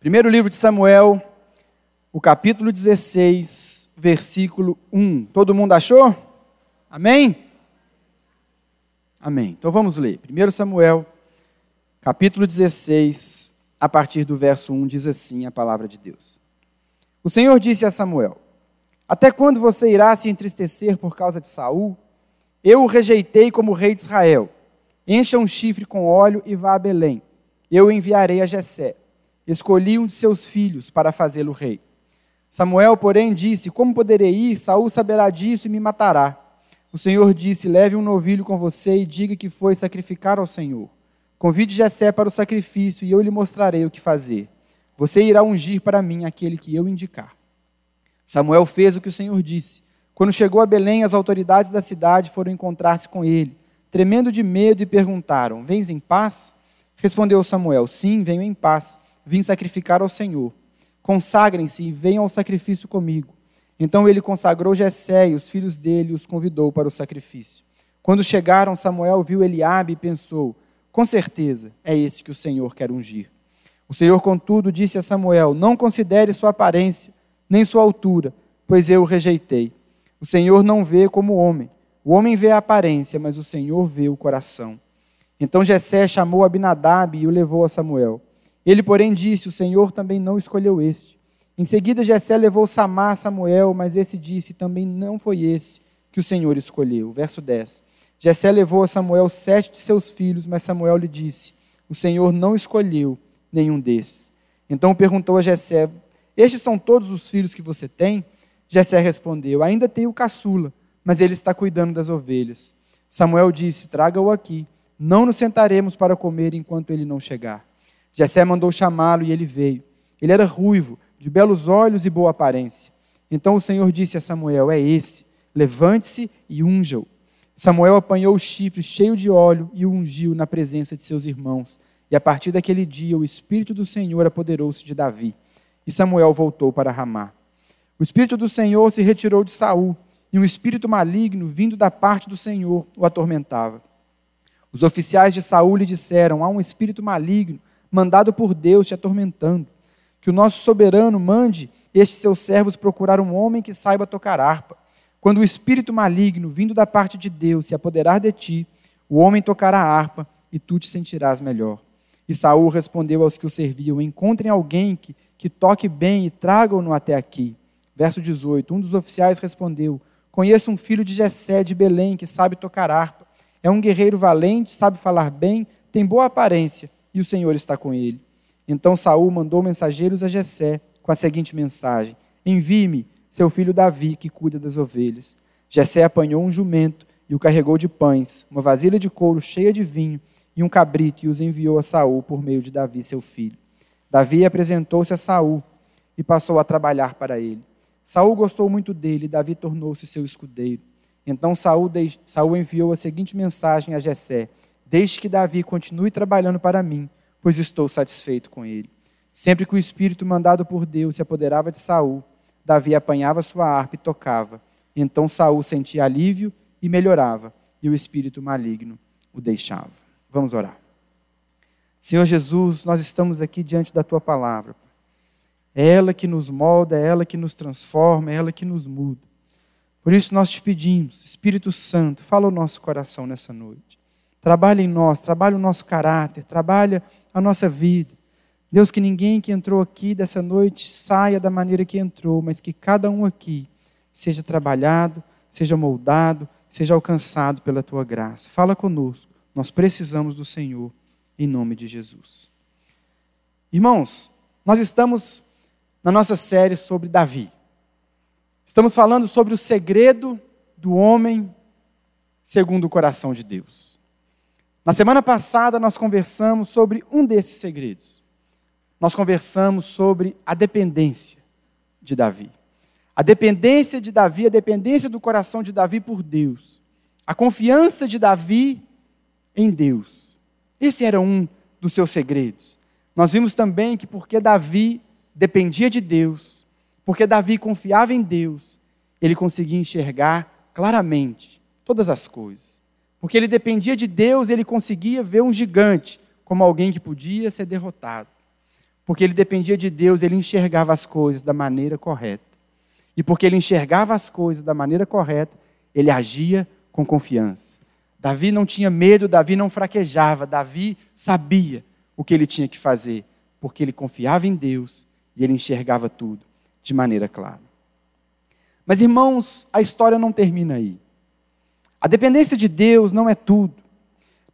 Primeiro livro de Samuel, o capítulo 16, versículo 1. Todo mundo achou? Amém? Amém. Então vamos ler. 1 Samuel, capítulo 16, a partir do verso 1, diz assim a palavra de Deus. O Senhor disse a Samuel: Até quando você irá se entristecer por causa de Saul? Eu o rejeitei como rei de Israel. Encha um chifre com óleo e vá a Belém. Eu o enviarei a Jessé escolhi um de seus filhos para fazê-lo rei. Samuel, porém, disse: Como poderei ir? Saul saberá disso e me matará. O Senhor disse: Leve um novilho com você e diga que foi sacrificar ao Senhor. Convide Jessé para o sacrifício e eu lhe mostrarei o que fazer. Você irá ungir para mim aquele que eu indicar. Samuel fez o que o Senhor disse. Quando chegou a Belém, as autoridades da cidade foram encontrar-se com ele, tremendo de medo, e perguntaram: Vens em paz? Respondeu Samuel: Sim, venho em paz vim sacrificar ao Senhor. Consagrem-se e venham ao sacrifício comigo. Então ele consagrou Jessé e os filhos dele os convidou para o sacrifício. Quando chegaram, Samuel viu Eliabe e pensou: Com certeza é esse que o Senhor quer ungir. O Senhor, contudo, disse a Samuel: Não considere sua aparência, nem sua altura, pois eu o rejeitei. O Senhor não vê como homem. O homem vê a aparência, mas o Senhor vê o coração. Então Jessé chamou Abinadab e o levou a Samuel. Ele, porém, disse: O Senhor também não escolheu este. Em seguida, Jessé levou Samar a Samuel, mas esse disse: Também não foi esse que o Senhor escolheu. Verso 10. Jessé levou a Samuel sete de seus filhos, mas Samuel lhe disse: O Senhor não escolheu nenhum desses. Então perguntou a Jessé: Estes são todos os filhos que você tem? Jessé respondeu: Ainda tenho o caçula, mas ele está cuidando das ovelhas. Samuel disse: Traga-o aqui. Não nos sentaremos para comer enquanto ele não chegar. Jessé mandou chamá-lo e ele veio. Ele era ruivo, de belos olhos e boa aparência. Então o Senhor disse a Samuel: É esse, levante-se e unja-o. Samuel apanhou o chifre cheio de óleo e o ungiu na presença de seus irmãos. E a partir daquele dia o Espírito do Senhor apoderou-se de Davi. E Samuel voltou para Ramá. O Espírito do Senhor se retirou de Saul, e um espírito maligno, vindo da parte do Senhor, o atormentava. Os oficiais de Saul lhe disseram: Há um espírito maligno mandado por Deus te atormentando. Que o nosso soberano mande estes seus servos procurar um homem que saiba tocar harpa. Quando o espírito maligno, vindo da parte de Deus, se apoderar de ti, o homem tocará a harpa e tu te sentirás melhor. E Saul respondeu aos que o serviam: Encontrem alguém que, que toque bem e tragam-no até aqui. Verso 18: Um dos oficiais respondeu: Conheço um filho de Jessé de Belém que sabe tocar harpa. É um guerreiro valente, sabe falar bem, tem boa aparência e o Senhor está com ele. Então Saul mandou mensageiros a Jessé com a seguinte mensagem: Envie-me seu filho Davi, que cuida das ovelhas. Jessé apanhou um jumento e o carregou de pães, uma vasilha de couro cheia de vinho e um cabrito e os enviou a Saul por meio de Davi, seu filho. Davi apresentou-se a Saul e passou a trabalhar para ele. Saul gostou muito dele e Davi tornou-se seu escudeiro. Então Saul. Saul enviou a seguinte mensagem a Jessé: Deixe que Davi continue trabalhando para mim, pois estou satisfeito com ele. Sempre que o espírito mandado por Deus se apoderava de Saul, Davi apanhava sua harpa e tocava. Então Saul sentia alívio e melhorava, e o espírito maligno o deixava. Vamos orar. Senhor Jesus, nós estamos aqui diante da tua palavra. É ela que nos molda, é ela que nos transforma, é ela que nos muda. Por isso nós te pedimos, Espírito Santo, fala o nosso coração nessa noite. Trabalha em nós, trabalha o nosso caráter, trabalha a nossa vida. Deus, que ninguém que entrou aqui dessa noite saia da maneira que entrou, mas que cada um aqui seja trabalhado, seja moldado, seja alcançado pela tua graça. Fala conosco, nós precisamos do Senhor, em nome de Jesus. Irmãos, nós estamos na nossa série sobre Davi. Estamos falando sobre o segredo do homem segundo o coração de Deus. Na semana passada, nós conversamos sobre um desses segredos. Nós conversamos sobre a dependência de Davi. A dependência de Davi, a dependência do coração de Davi por Deus. A confiança de Davi em Deus. Esse era um dos seus segredos. Nós vimos também que porque Davi dependia de Deus, porque Davi confiava em Deus, ele conseguia enxergar claramente todas as coisas. Porque ele dependia de Deus, ele conseguia ver um gigante como alguém que podia ser derrotado. porque ele dependia de Deus, ele enxergava as coisas da maneira correta. E porque ele enxergava as coisas da maneira correta, ele agia com confiança. Davi não tinha medo, Davi não fraquejava, Davi sabia o que ele tinha que fazer, porque ele confiava em Deus e ele enxergava tudo de maneira clara. Mas irmãos, a história não termina aí. A dependência de Deus não é tudo.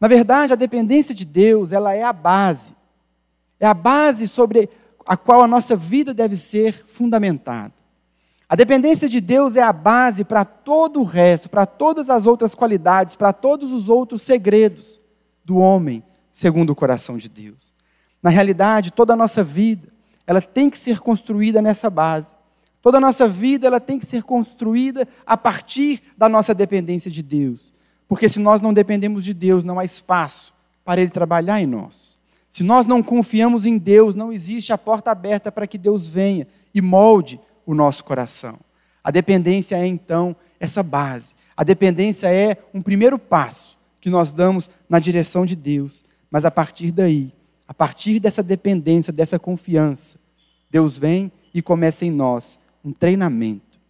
Na verdade, a dependência de Deus, ela é a base. É a base sobre a qual a nossa vida deve ser fundamentada. A dependência de Deus é a base para todo o resto, para todas as outras qualidades, para todos os outros segredos do homem, segundo o coração de Deus. Na realidade, toda a nossa vida, ela tem que ser construída nessa base. Toda a nossa vida, ela tem que ser construída a partir da nossa dependência de Deus. Porque se nós não dependemos de Deus, não há espaço para Ele trabalhar em nós. Se nós não confiamos em Deus, não existe a porta aberta para que Deus venha e molde o nosso coração. A dependência é então essa base. A dependência é um primeiro passo que nós damos na direção de Deus. Mas a partir daí, a partir dessa dependência, dessa confiança, Deus vem e começa em nós um treinamento.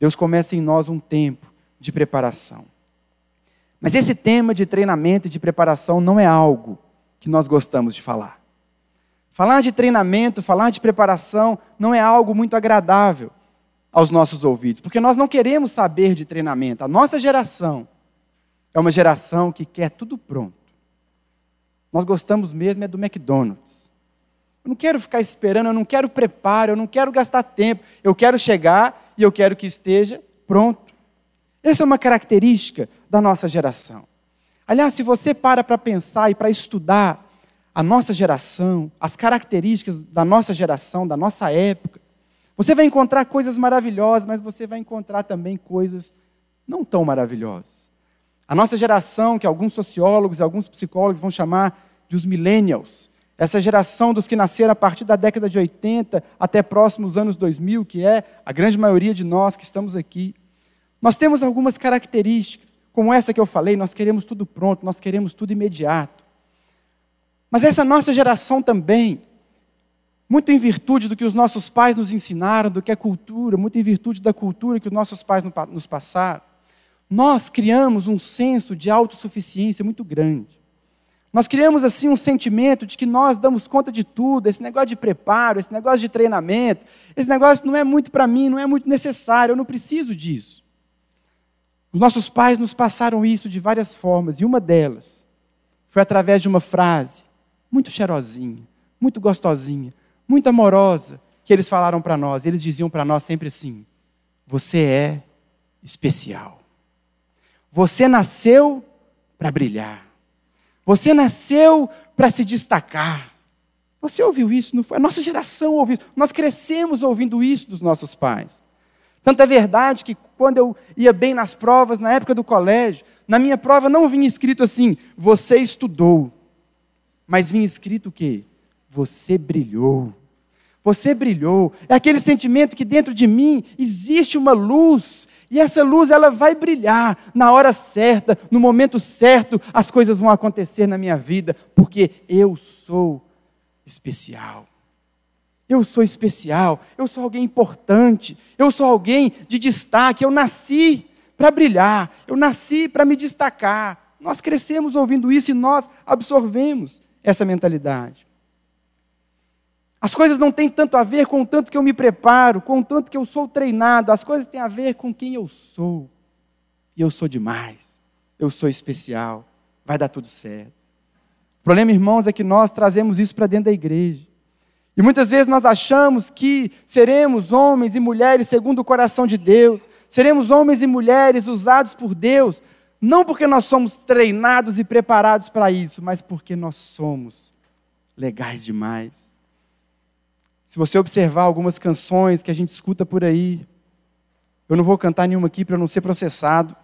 Deus começa em nós um tempo de preparação. Mas esse tema de treinamento e de preparação não é algo que nós gostamos de falar. Falar de treinamento, falar de preparação não é algo muito agradável aos nossos ouvidos, porque nós não queremos saber de treinamento. A nossa geração é uma geração que quer tudo pronto. Nós gostamos mesmo é do McDonald's. Eu não quero ficar esperando, eu não quero preparo, eu não quero gastar tempo. Eu quero chegar e eu quero que esteja pronto. Essa é uma característica da nossa geração. Aliás, se você para para pensar e para estudar a nossa geração, as características da nossa geração, da nossa época. Você vai encontrar coisas maravilhosas, mas você vai encontrar também coisas não tão maravilhosas. A nossa geração, que alguns sociólogos e alguns psicólogos vão chamar de os millennials, essa geração dos que nasceram a partir da década de 80 até próximos anos 2000, que é a grande maioria de nós que estamos aqui, nós temos algumas características, como essa que eu falei, nós queremos tudo pronto, nós queremos tudo imediato. Mas essa nossa geração também, muito em virtude do que os nossos pais nos ensinaram, do que é cultura, muito em virtude da cultura que os nossos pais nos passaram, nós criamos um senso de autossuficiência muito grande. Nós criamos assim um sentimento de que nós damos conta de tudo, esse negócio de preparo, esse negócio de treinamento, esse negócio não é muito para mim, não é muito necessário, eu não preciso disso. Os nossos pais nos passaram isso de várias formas, e uma delas foi através de uma frase muito cheirosinha, muito gostosinha, muito amorosa, que eles falaram para nós. Eles diziam para nós sempre assim: Você é especial. Você nasceu para brilhar. Você nasceu para se destacar. Você ouviu isso? Não foi? A nossa geração ouviu. Nós crescemos ouvindo isso dos nossos pais. Tanto é verdade que quando eu ia bem nas provas, na época do colégio, na minha prova não vinha escrito assim: você estudou. Mas vinha escrito o quê? Você brilhou. Você brilhou. É aquele sentimento que dentro de mim existe uma luz, e essa luz ela vai brilhar na hora certa, no momento certo, as coisas vão acontecer na minha vida, porque eu sou especial. Eu sou especial, eu sou alguém importante, eu sou alguém de destaque, eu nasci para brilhar, eu nasci para me destacar. Nós crescemos ouvindo isso e nós absorvemos essa mentalidade. As coisas não têm tanto a ver com o tanto que eu me preparo, com o tanto que eu sou treinado, as coisas têm a ver com quem eu sou. E eu sou demais, eu sou especial, vai dar tudo certo. O problema, irmãos, é que nós trazemos isso para dentro da igreja. E muitas vezes nós achamos que seremos homens e mulheres segundo o coração de Deus, seremos homens e mulheres usados por Deus não porque nós somos treinados e preparados para isso, mas porque nós somos legais demais. Se você observar algumas canções que a gente escuta por aí, eu não vou cantar nenhuma aqui para não ser processado,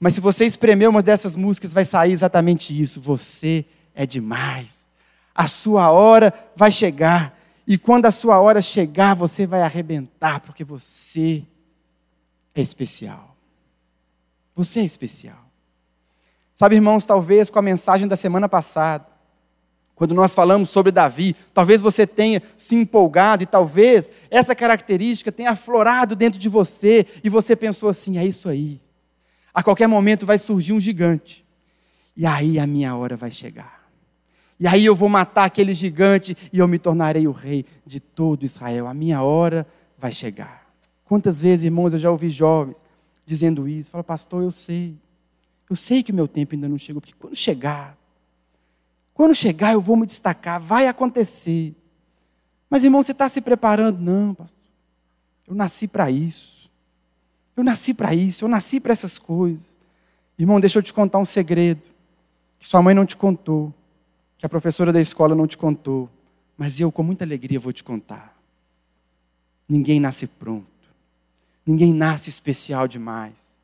mas se você espremer uma dessas músicas, vai sair exatamente isso. Você é demais. A sua hora vai chegar. E quando a sua hora chegar, você vai arrebentar, porque você é especial. Você é especial. Sabe, irmãos, talvez com a mensagem da semana passada, Quando nós falamos sobre Davi, talvez você tenha se empolgado e talvez essa característica tenha aflorado dentro de você e você pensou assim: é isso aí. A qualquer momento vai surgir um gigante. E aí a minha hora vai chegar. E aí eu vou matar aquele gigante e eu me tornarei o rei de todo Israel. A minha hora vai chegar. Quantas vezes, irmãos, eu já ouvi jovens dizendo isso. Fala, pastor, eu sei. Eu sei que o meu tempo ainda não chegou, porque quando chegar, quando chegar, eu vou me destacar, vai acontecer. Mas, irmão, você está se preparando? Não, pastor. Eu nasci para isso. Eu nasci para isso, eu nasci para essas coisas. Irmão, deixa eu te contar um segredo que sua mãe não te contou, que a professora da escola não te contou, mas eu, com muita alegria, vou te contar. Ninguém nasce pronto. Ninguém nasce especial demais.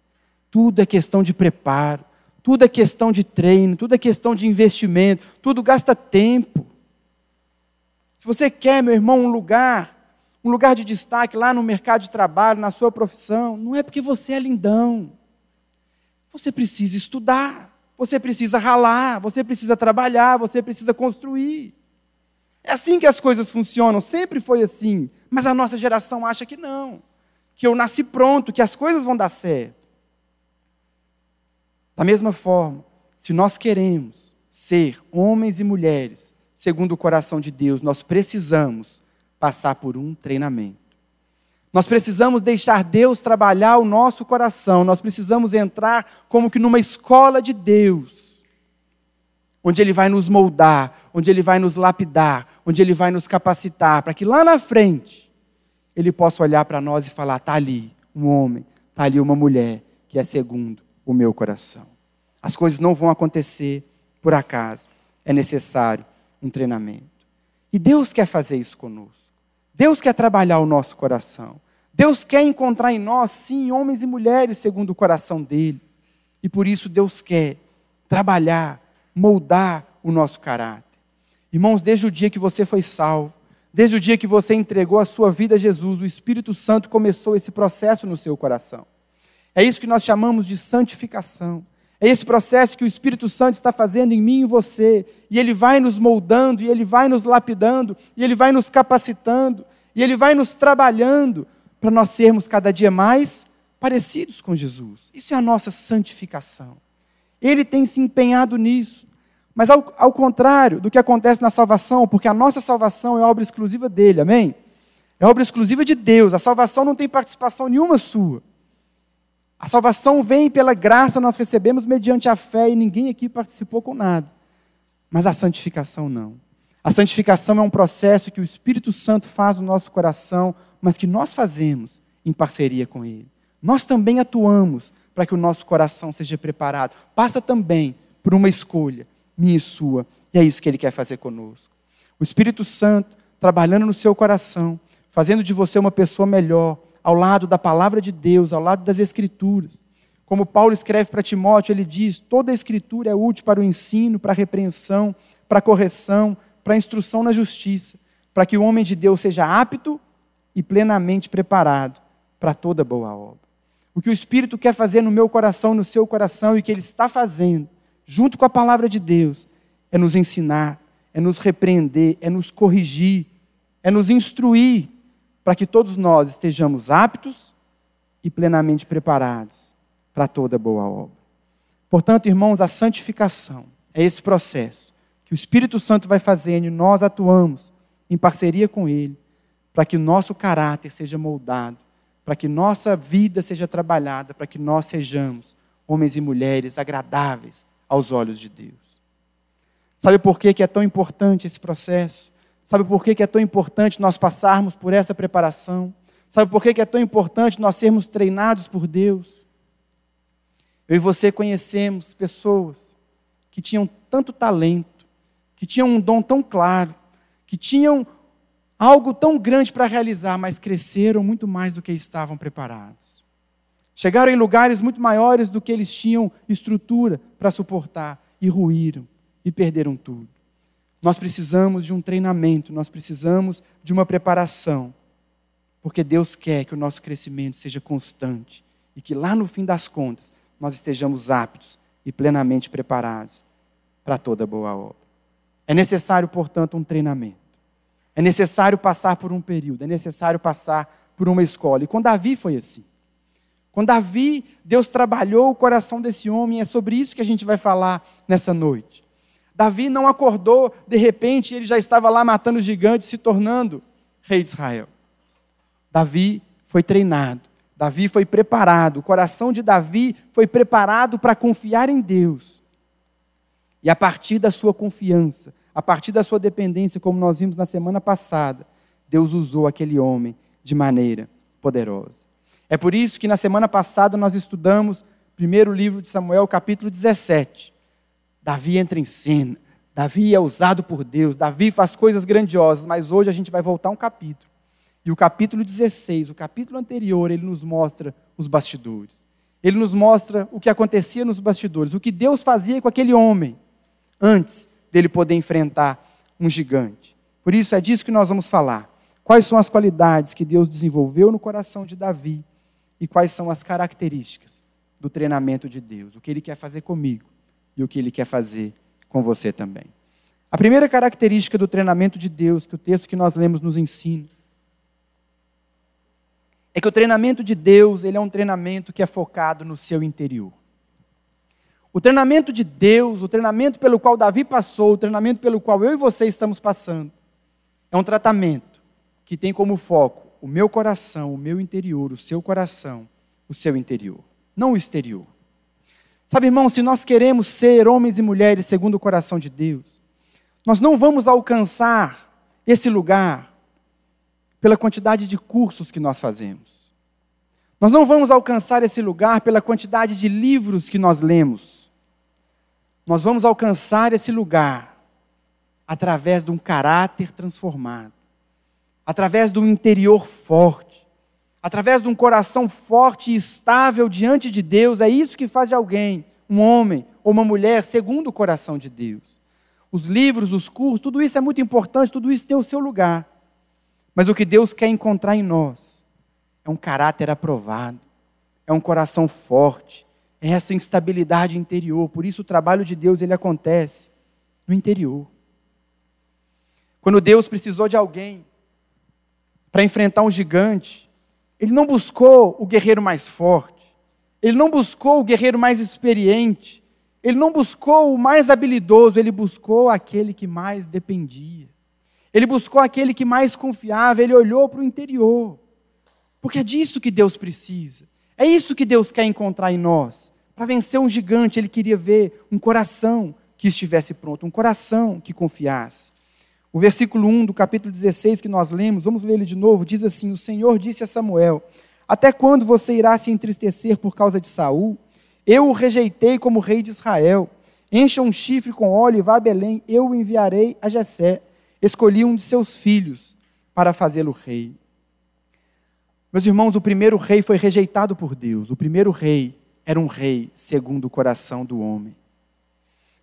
Tudo é questão de preparo. Tudo é questão de treino, tudo é questão de investimento, tudo gasta tempo. Se você quer, meu irmão, um lugar, um lugar de destaque lá no mercado de trabalho, na sua profissão, não é porque você é lindão. Você precisa estudar, você precisa ralar, você precisa trabalhar, você precisa construir. É assim que as coisas funcionam, sempre foi assim. Mas a nossa geração acha que não, que eu nasci pronto, que as coisas vão dar certo. Da mesma forma, se nós queremos ser homens e mulheres segundo o coração de Deus, nós precisamos passar por um treinamento. Nós precisamos deixar Deus trabalhar o nosso coração, nós precisamos entrar como que numa escola de Deus, onde Ele vai nos moldar, onde Ele vai nos lapidar, onde Ele vai nos capacitar, para que lá na frente Ele possa olhar para nós e falar: está ali um homem, está ali uma mulher que é segundo o meu coração. As coisas não vão acontecer por acaso. É necessário um treinamento. E Deus quer fazer isso conosco. Deus quer trabalhar o nosso coração. Deus quer encontrar em nós, sim, homens e mulheres segundo o coração dele. E por isso Deus quer trabalhar, moldar o nosso caráter. Irmãos, desde o dia que você foi salvo, desde o dia que você entregou a sua vida a Jesus, o Espírito Santo começou esse processo no seu coração. É isso que nós chamamos de santificação. É esse processo que o Espírito Santo está fazendo em mim e você. E ele vai nos moldando, e ele vai nos lapidando, e ele vai nos capacitando, e ele vai nos trabalhando para nós sermos cada dia mais parecidos com Jesus. Isso é a nossa santificação. Ele tem se empenhado nisso. Mas ao, ao contrário do que acontece na salvação, porque a nossa salvação é obra exclusiva dele, amém? É obra exclusiva de Deus. A salvação não tem participação nenhuma sua. A salvação vem pela graça, nós recebemos mediante a fé e ninguém aqui participou com nada. Mas a santificação não. A santificação é um processo que o Espírito Santo faz no nosso coração, mas que nós fazemos em parceria com Ele. Nós também atuamos para que o nosso coração seja preparado. Passa também por uma escolha, minha e sua, e é isso que Ele quer fazer conosco. O Espírito Santo trabalhando no seu coração, fazendo de você uma pessoa melhor, ao lado da palavra de Deus, ao lado das Escrituras. Como Paulo escreve para Timóteo, ele diz: toda a Escritura é útil para o ensino, para a repreensão, para a correção, para a instrução na justiça, para que o homem de Deus seja apto e plenamente preparado para toda boa obra. O que o Espírito quer fazer no meu coração, no seu coração, e que ele está fazendo, junto com a palavra de Deus, é nos ensinar, é nos repreender, é nos corrigir, é nos instruir para que todos nós estejamos aptos e plenamente preparados para toda boa obra. Portanto, irmãos, a santificação é esse processo que o Espírito Santo vai fazendo e nós atuamos em parceria com Ele, para que o nosso caráter seja moldado, para que nossa vida seja trabalhada, para que nós sejamos homens e mulheres agradáveis aos olhos de Deus. Sabe por que é tão importante esse processo? Sabe por que é tão importante nós passarmos por essa preparação? Sabe por que é tão importante nós sermos treinados por Deus? Eu e você conhecemos pessoas que tinham tanto talento, que tinham um dom tão claro, que tinham algo tão grande para realizar, mas cresceram muito mais do que estavam preparados. Chegaram em lugares muito maiores do que eles tinham estrutura para suportar e ruíram e perderam tudo. Nós precisamos de um treinamento, nós precisamos de uma preparação, porque Deus quer que o nosso crescimento seja constante e que lá no fim das contas nós estejamos aptos e plenamente preparados para toda boa obra. É necessário, portanto, um treinamento. É necessário passar por um período, é necessário passar por uma escola. E com Davi foi assim. Com Davi, Deus trabalhou o coração desse homem, é sobre isso que a gente vai falar nessa noite. Davi não acordou, de repente, ele já estava lá matando gigantes, se tornando rei de Israel. Davi foi treinado, Davi foi preparado, o coração de Davi foi preparado para confiar em Deus. E a partir da sua confiança, a partir da sua dependência, como nós vimos na semana passada, Deus usou aquele homem de maneira poderosa. É por isso que na semana passada nós estudamos primeiro livro de Samuel, capítulo 17. Davi entra em cena, Davi é usado por Deus, Davi faz coisas grandiosas, mas hoje a gente vai voltar um capítulo. E o capítulo 16, o capítulo anterior, ele nos mostra os bastidores. Ele nos mostra o que acontecia nos bastidores, o que Deus fazia com aquele homem antes dele poder enfrentar um gigante. Por isso é disso que nós vamos falar. Quais são as qualidades que Deus desenvolveu no coração de Davi e quais são as características do treinamento de Deus, o que ele quer fazer comigo e o que ele quer fazer com você também. A primeira característica do treinamento de Deus, que o texto que nós lemos nos ensina, é que o treinamento de Deus, ele é um treinamento que é focado no seu interior. O treinamento de Deus, o treinamento pelo qual Davi passou, o treinamento pelo qual eu e você estamos passando, é um tratamento que tem como foco o meu coração, o meu interior, o seu coração, o seu interior, não o exterior. Sabe, irmão, se nós queremos ser homens e mulheres segundo o coração de Deus, nós não vamos alcançar esse lugar pela quantidade de cursos que nós fazemos. Nós não vamos alcançar esse lugar pela quantidade de livros que nós lemos. Nós vamos alcançar esse lugar através de um caráter transformado, através de um interior forte, através de um coração forte e estável diante de Deus. É isso que faz de alguém um homem ou uma mulher segundo o coração de Deus. Os livros, os cursos, tudo isso é muito importante, tudo isso tem o seu lugar. Mas o que Deus quer encontrar em nós é um caráter aprovado, é um coração forte, é essa instabilidade interior. Por isso o trabalho de Deus ele acontece no interior. Quando Deus precisou de alguém para enfrentar um gigante, ele não buscou o guerreiro mais forte, ele não buscou o guerreiro mais experiente, ele não buscou o mais habilidoso, ele buscou aquele que mais dependia. Ele buscou aquele que mais confiava, ele olhou para o interior. Porque é disso que Deus precisa. É isso que Deus quer encontrar em nós. Para vencer um gigante, ele queria ver um coração que estivesse pronto, um coração que confiasse. O versículo 1 do capítulo 16 que nós lemos, vamos ler ele de novo, diz assim: O Senhor disse a Samuel: Até quando você irá se entristecer por causa de Saul? Eu o rejeitei como rei de Israel. Encha um chifre com óleo e vá a Belém, eu o enviarei a Jessé escolhi um de seus filhos para fazê-lo rei. Meus irmãos, o primeiro rei foi rejeitado por Deus. O primeiro rei era um rei segundo o coração do homem.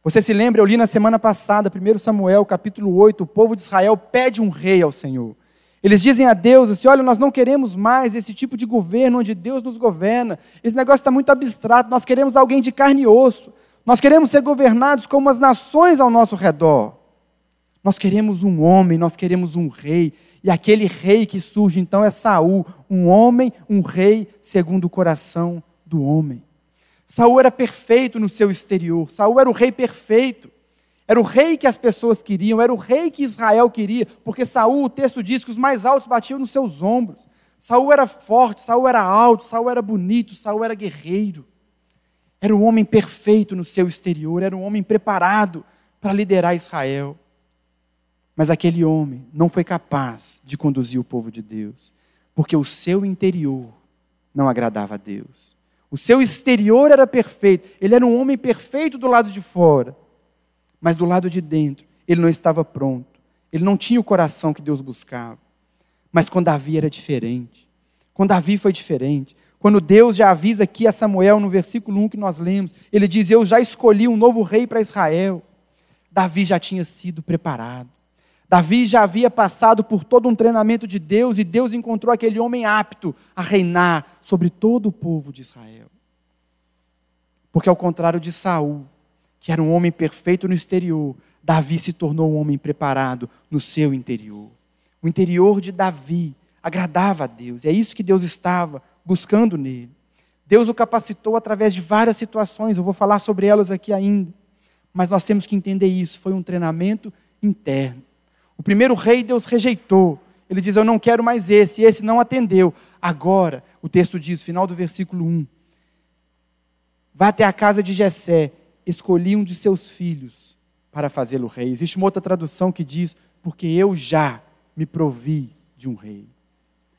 Você se lembra, eu li na semana passada, 1 Samuel, capítulo 8, o povo de Israel pede um rei ao Senhor. Eles dizem a Deus assim: olha, nós não queremos mais esse tipo de governo onde Deus nos governa. Esse negócio está muito abstrato. Nós queremos alguém de carne e osso. Nós queremos ser governados como as nações ao nosso redor. Nós queremos um homem, nós queremos um rei. E aquele rei que surge então é Saul, um homem, um rei segundo o coração do homem. Saul era perfeito no seu exterior. Saul era o rei perfeito. Era o rei que as pessoas queriam, era o rei que Israel queria, porque Saul, o texto diz que os mais altos batiam nos seus ombros. Saul era forte, Saul era alto, Saul era bonito, Saul era guerreiro. Era um homem perfeito no seu exterior, era um homem preparado para liderar Israel. Mas aquele homem não foi capaz de conduzir o povo de Deus, porque o seu interior não agradava a Deus. O seu exterior era perfeito, ele era um homem perfeito do lado de fora, mas do lado de dentro, ele não estava pronto, ele não tinha o coração que Deus buscava. Mas com Davi era diferente. Com Davi foi diferente. Quando Deus já avisa aqui a Samuel, no versículo 1 que nós lemos, ele diz: Eu já escolhi um novo rei para Israel. Davi já tinha sido preparado. Davi já havia passado por todo um treinamento de Deus e Deus encontrou aquele homem apto a reinar sobre todo o povo de Israel. Porque ao contrário de Saul, que era um homem perfeito no exterior, Davi se tornou um homem preparado no seu interior. O interior de Davi agradava a Deus, e é isso que Deus estava buscando nele. Deus o capacitou através de várias situações, eu vou falar sobre elas aqui ainda. Mas nós temos que entender isso, foi um treinamento interno. O primeiro rei Deus rejeitou. Ele diz: Eu não quero mais esse, esse não atendeu. Agora, o texto diz, final do versículo 1: Vá até a casa de Jessé, escolhi um de seus filhos para fazê-lo rei. Existe uma outra tradução que diz: Porque eu já me provi de um rei.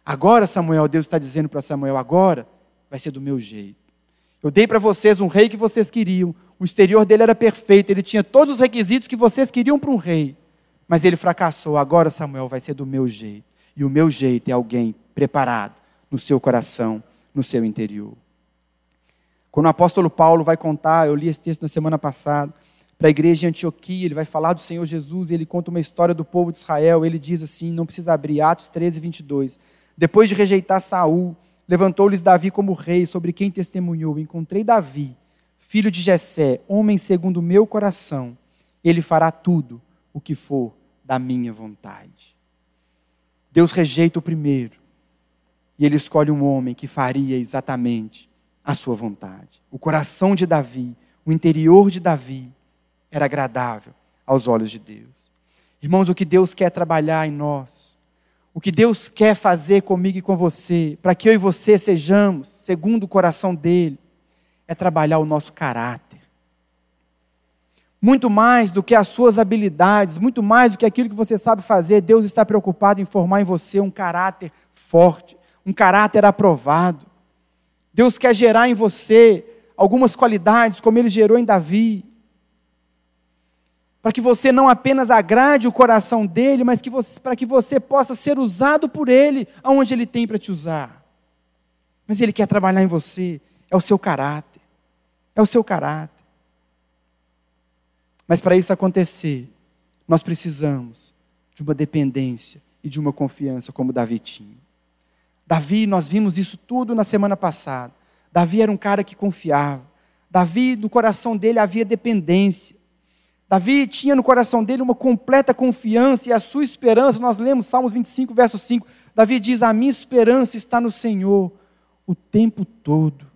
Agora, Samuel, Deus está dizendo para Samuel: agora vai ser do meu jeito. Eu dei para vocês um rei que vocês queriam. O exterior dele era perfeito, ele tinha todos os requisitos que vocês queriam para um rei. Mas ele fracassou. Agora, Samuel, vai ser do meu jeito. E o meu jeito é alguém preparado no seu coração, no seu interior. Quando o apóstolo Paulo vai contar, eu li esse texto na semana passada, para a igreja de Antioquia, ele vai falar do Senhor Jesus e ele conta uma história do povo de Israel. Ele diz assim: não precisa abrir, Atos 13, 22. Depois de rejeitar Saul, levantou-lhes Davi como rei, sobre quem testemunhou: Encontrei Davi, filho de Jessé, homem segundo o meu coração. Ele fará tudo o que for da minha vontade. Deus rejeita o primeiro, e ele escolhe um homem que faria exatamente a sua vontade. O coração de Davi, o interior de Davi, era agradável aos olhos de Deus. Irmãos, o que Deus quer trabalhar em nós o que Deus quer fazer comigo e com você, para que eu e você sejamos, segundo o coração dele, é trabalhar o nosso caráter. Muito mais do que as suas habilidades, muito mais do que aquilo que você sabe fazer, Deus está preocupado em formar em você um caráter forte, um caráter aprovado. Deus quer gerar em você algumas qualidades, como ele gerou em Davi, para que você não apenas agrade o coração dele, mas que você, para que você possa ser usado por ele aonde ele tem para te usar. Mas ele quer trabalhar em você, é o seu caráter. É o seu caráter. Mas para isso acontecer, nós precisamos de uma dependência e de uma confiança como Davi tinha. Davi, nós vimos isso tudo na semana passada. Davi era um cara que confiava. Davi, no coração dele havia dependência. Davi tinha no coração dele uma completa confiança e a sua esperança, nós lemos Salmos 25, verso 5. Davi diz: A minha esperança está no Senhor o tempo todo.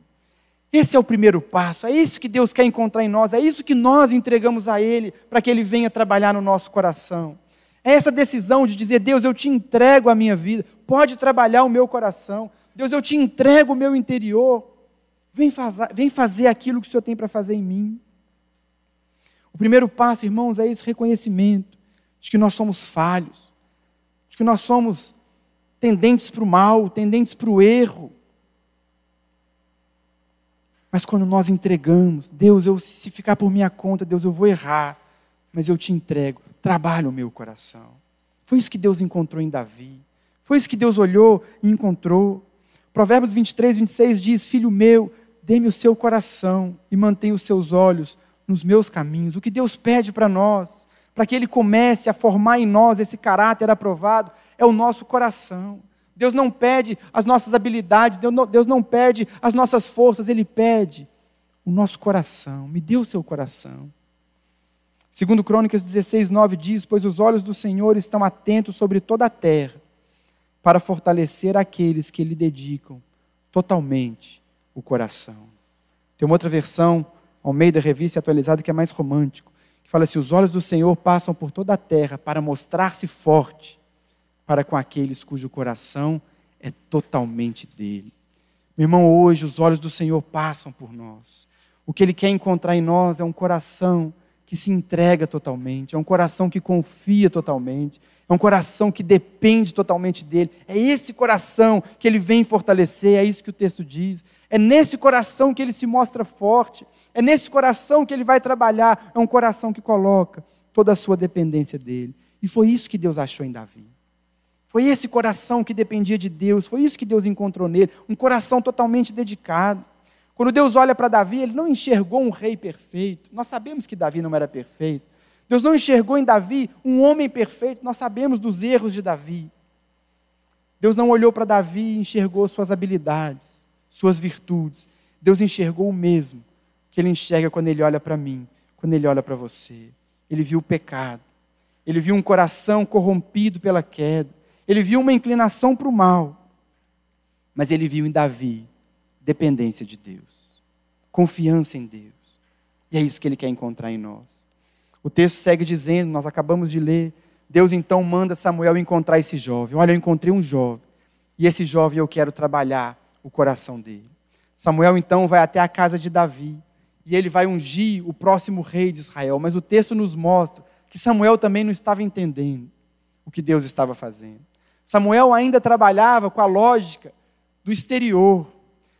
Esse é o primeiro passo, é isso que Deus quer encontrar em nós, é isso que nós entregamos a Ele para que Ele venha trabalhar no nosso coração. É essa decisão de dizer: Deus, eu te entrego a minha vida, pode trabalhar o meu coração. Deus, eu te entrego o meu interior. Vem, fazer, vem fazer aquilo que o Senhor tem para fazer em mim. O primeiro passo, irmãos, é esse reconhecimento de que nós somos falhos, de que nós somos tendentes para o mal, tendentes para o erro. Mas quando nós entregamos, Deus, eu, se ficar por minha conta, Deus, eu vou errar, mas eu te entrego, trabalha o meu coração. Foi isso que Deus encontrou em Davi. Foi isso que Deus olhou e encontrou. Provérbios 23, 26 diz: Filho meu, dê-me o seu coração e mantenha os seus olhos nos meus caminhos. O que Deus pede para nós, para que Ele comece a formar em nós esse caráter aprovado, é o nosso coração. Deus não pede as nossas habilidades, Deus não pede as nossas forças, Ele pede o nosso coração. Me dê o seu coração. Segundo Crônicas 16, 9 diz, pois os olhos do Senhor estão atentos sobre toda a terra, para fortalecer aqueles que lhe dedicam totalmente o coração. Tem uma outra versão ao meio da revista atualizada que é mais romântico, que fala assim: os olhos do Senhor passam por toda a terra para mostrar-se forte para com aqueles cujo coração é totalmente dele. Meu irmão, hoje os olhos do Senhor passam por nós. O que Ele quer encontrar em nós é um coração que se entrega totalmente, é um coração que confia totalmente, é um coração que depende totalmente dele. É esse coração que ele vem fortalecer, é isso que o texto diz. É nesse coração que ele se mostra forte. É nesse coração que ele vai trabalhar. É um coração que coloca toda a sua dependência dele. E foi isso que Deus achou em Davi. Foi esse coração que dependia de Deus. Foi isso que Deus encontrou nele. Um coração totalmente dedicado. Quando Deus olha para Davi, ele não enxergou um rei perfeito. Nós sabemos que Davi não era perfeito. Deus não enxergou em Davi um homem perfeito. Nós sabemos dos erros de Davi. Deus não olhou para Davi e enxergou suas habilidades, suas virtudes. Deus enxergou o mesmo que ele enxerga quando ele olha para mim, quando ele olha para você. ele viu o pecado, ele viu um coração corrompido pela queda, ele viu uma inclinação para o mal, mas ele viu em Davi dependência de Deus, confiança em Deus. E é isso que ele quer encontrar em nós. O texto segue dizendo, nós acabamos de ler, Deus então manda Samuel encontrar esse jovem. Olha, eu encontrei um jovem, e esse jovem eu quero trabalhar o coração dele. Samuel então vai até a casa de Davi, e ele vai ungir o próximo rei de Israel, mas o texto nos mostra que Samuel também não estava entendendo o que Deus estava fazendo. Samuel ainda trabalhava com a lógica do exterior.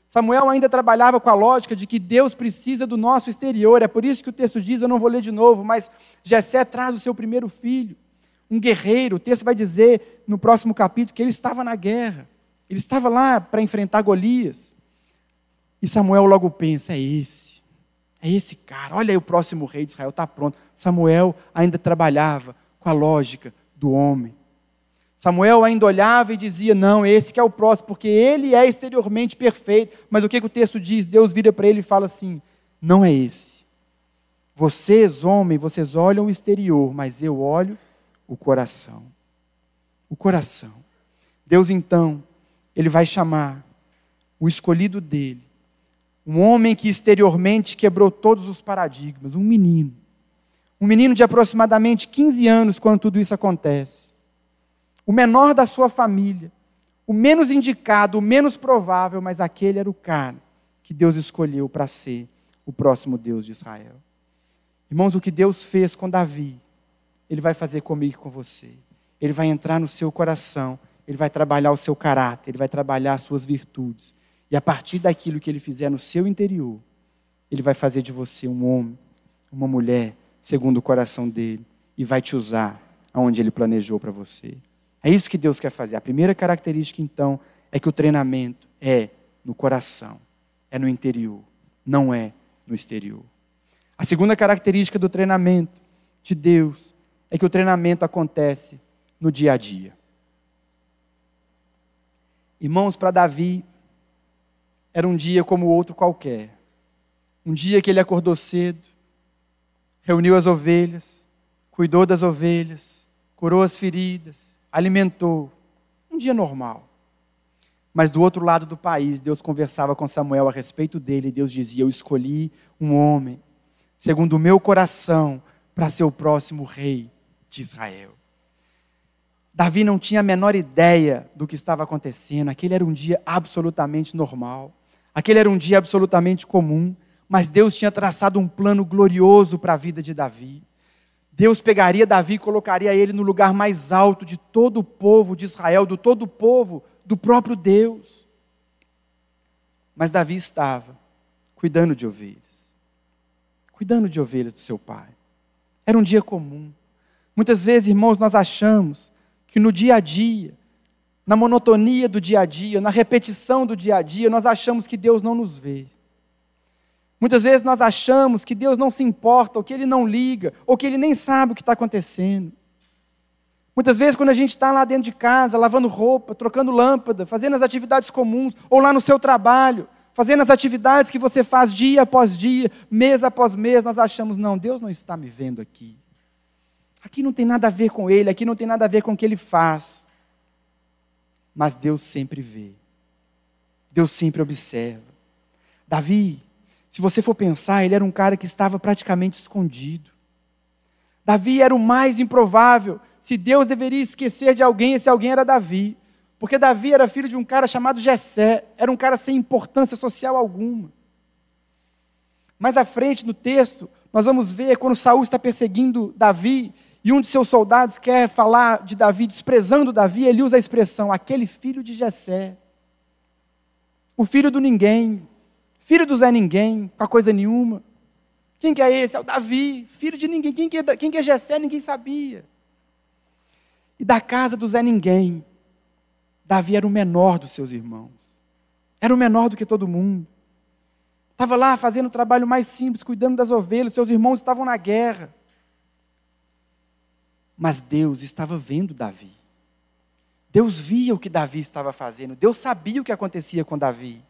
Samuel ainda trabalhava com a lógica de que Deus precisa do nosso exterior. É por isso que o texto diz, eu não vou ler de novo, mas Jessé traz o seu primeiro filho, um guerreiro. O texto vai dizer no próximo capítulo que ele estava na guerra. Ele estava lá para enfrentar Golias. E Samuel logo pensa: é esse. É esse cara. Olha aí o próximo rei de Israel, está pronto. Samuel ainda trabalhava com a lógica do homem. Samuel ainda olhava e dizia: Não, esse que é o próximo, porque ele é exteriormente perfeito. Mas o que, que o texto diz? Deus vira para ele e fala assim: Não é esse. Vocês, homens, vocês olham o exterior, mas eu olho o coração. O coração. Deus então, ele vai chamar o escolhido dele, um homem que exteriormente quebrou todos os paradigmas, um menino. Um menino de aproximadamente 15 anos quando tudo isso acontece o menor da sua família, o menos indicado, o menos provável, mas aquele era o cara que Deus escolheu para ser o próximo Deus de Israel. Irmãos, o que Deus fez com Davi, Ele vai fazer comigo e com você. Ele vai entrar no seu coração, Ele vai trabalhar o seu caráter, Ele vai trabalhar as suas virtudes. E a partir daquilo que Ele fizer no seu interior, Ele vai fazer de você um homem, uma mulher, segundo o coração dele, e vai te usar aonde Ele planejou para você. É isso que Deus quer fazer. A primeira característica, então, é que o treinamento é no coração, é no interior, não é no exterior. A segunda característica do treinamento de Deus é que o treinamento acontece no dia a dia. Irmãos, para Davi, era um dia como outro qualquer. Um dia que ele acordou cedo, reuniu as ovelhas, cuidou das ovelhas, curou as feridas, alimentou. Um dia normal. Mas do outro lado do país, Deus conversava com Samuel a respeito dele, e Deus dizia: Eu escolhi um homem, segundo o meu coração, para ser o próximo rei de Israel. Davi não tinha a menor ideia do que estava acontecendo, aquele era um dia absolutamente normal, aquele era um dia absolutamente comum, mas Deus tinha traçado um plano glorioso para a vida de Davi. Deus pegaria Davi e colocaria ele no lugar mais alto de todo o povo de Israel, do todo o povo, do próprio Deus. Mas Davi estava cuidando de ovelhas, cuidando de ovelhas do seu pai. Era um dia comum. Muitas vezes, irmãos, nós achamos que no dia a dia, na monotonia do dia a dia, na repetição do dia a dia, nós achamos que Deus não nos vê. Muitas vezes nós achamos que Deus não se importa, ou que Ele não liga, ou que Ele nem sabe o que está acontecendo. Muitas vezes, quando a gente está lá dentro de casa, lavando roupa, trocando lâmpada, fazendo as atividades comuns, ou lá no seu trabalho, fazendo as atividades que você faz dia após dia, mês após mês, nós achamos, não, Deus não está me vendo aqui. Aqui não tem nada a ver com Ele, aqui não tem nada a ver com o que Ele faz. Mas Deus sempre vê. Deus sempre observa. Davi, se você for pensar, ele era um cara que estava praticamente escondido. Davi era o mais improvável. Se Deus deveria esquecer de alguém, esse alguém era Davi. Porque Davi era filho de um cara chamado Jessé, era um cara sem importância social alguma. Mais à frente no texto, nós vamos ver quando Saul está perseguindo Davi e um de seus soldados quer falar de Davi, desprezando Davi, ele usa a expressão aquele filho de Jessé. O filho do ninguém, filho do Zé Ninguém, para coisa nenhuma. Quem que é esse? É o Davi, filho de ninguém. Quem que é, quem que é? Ninguém sabia. E da casa do Zé Ninguém, Davi era o menor dos seus irmãos. Era o menor do que todo mundo. Estava lá fazendo o trabalho mais simples, cuidando das ovelhas, seus irmãos estavam na guerra. Mas Deus estava vendo Davi. Deus via o que Davi estava fazendo, Deus sabia o que acontecia com Davi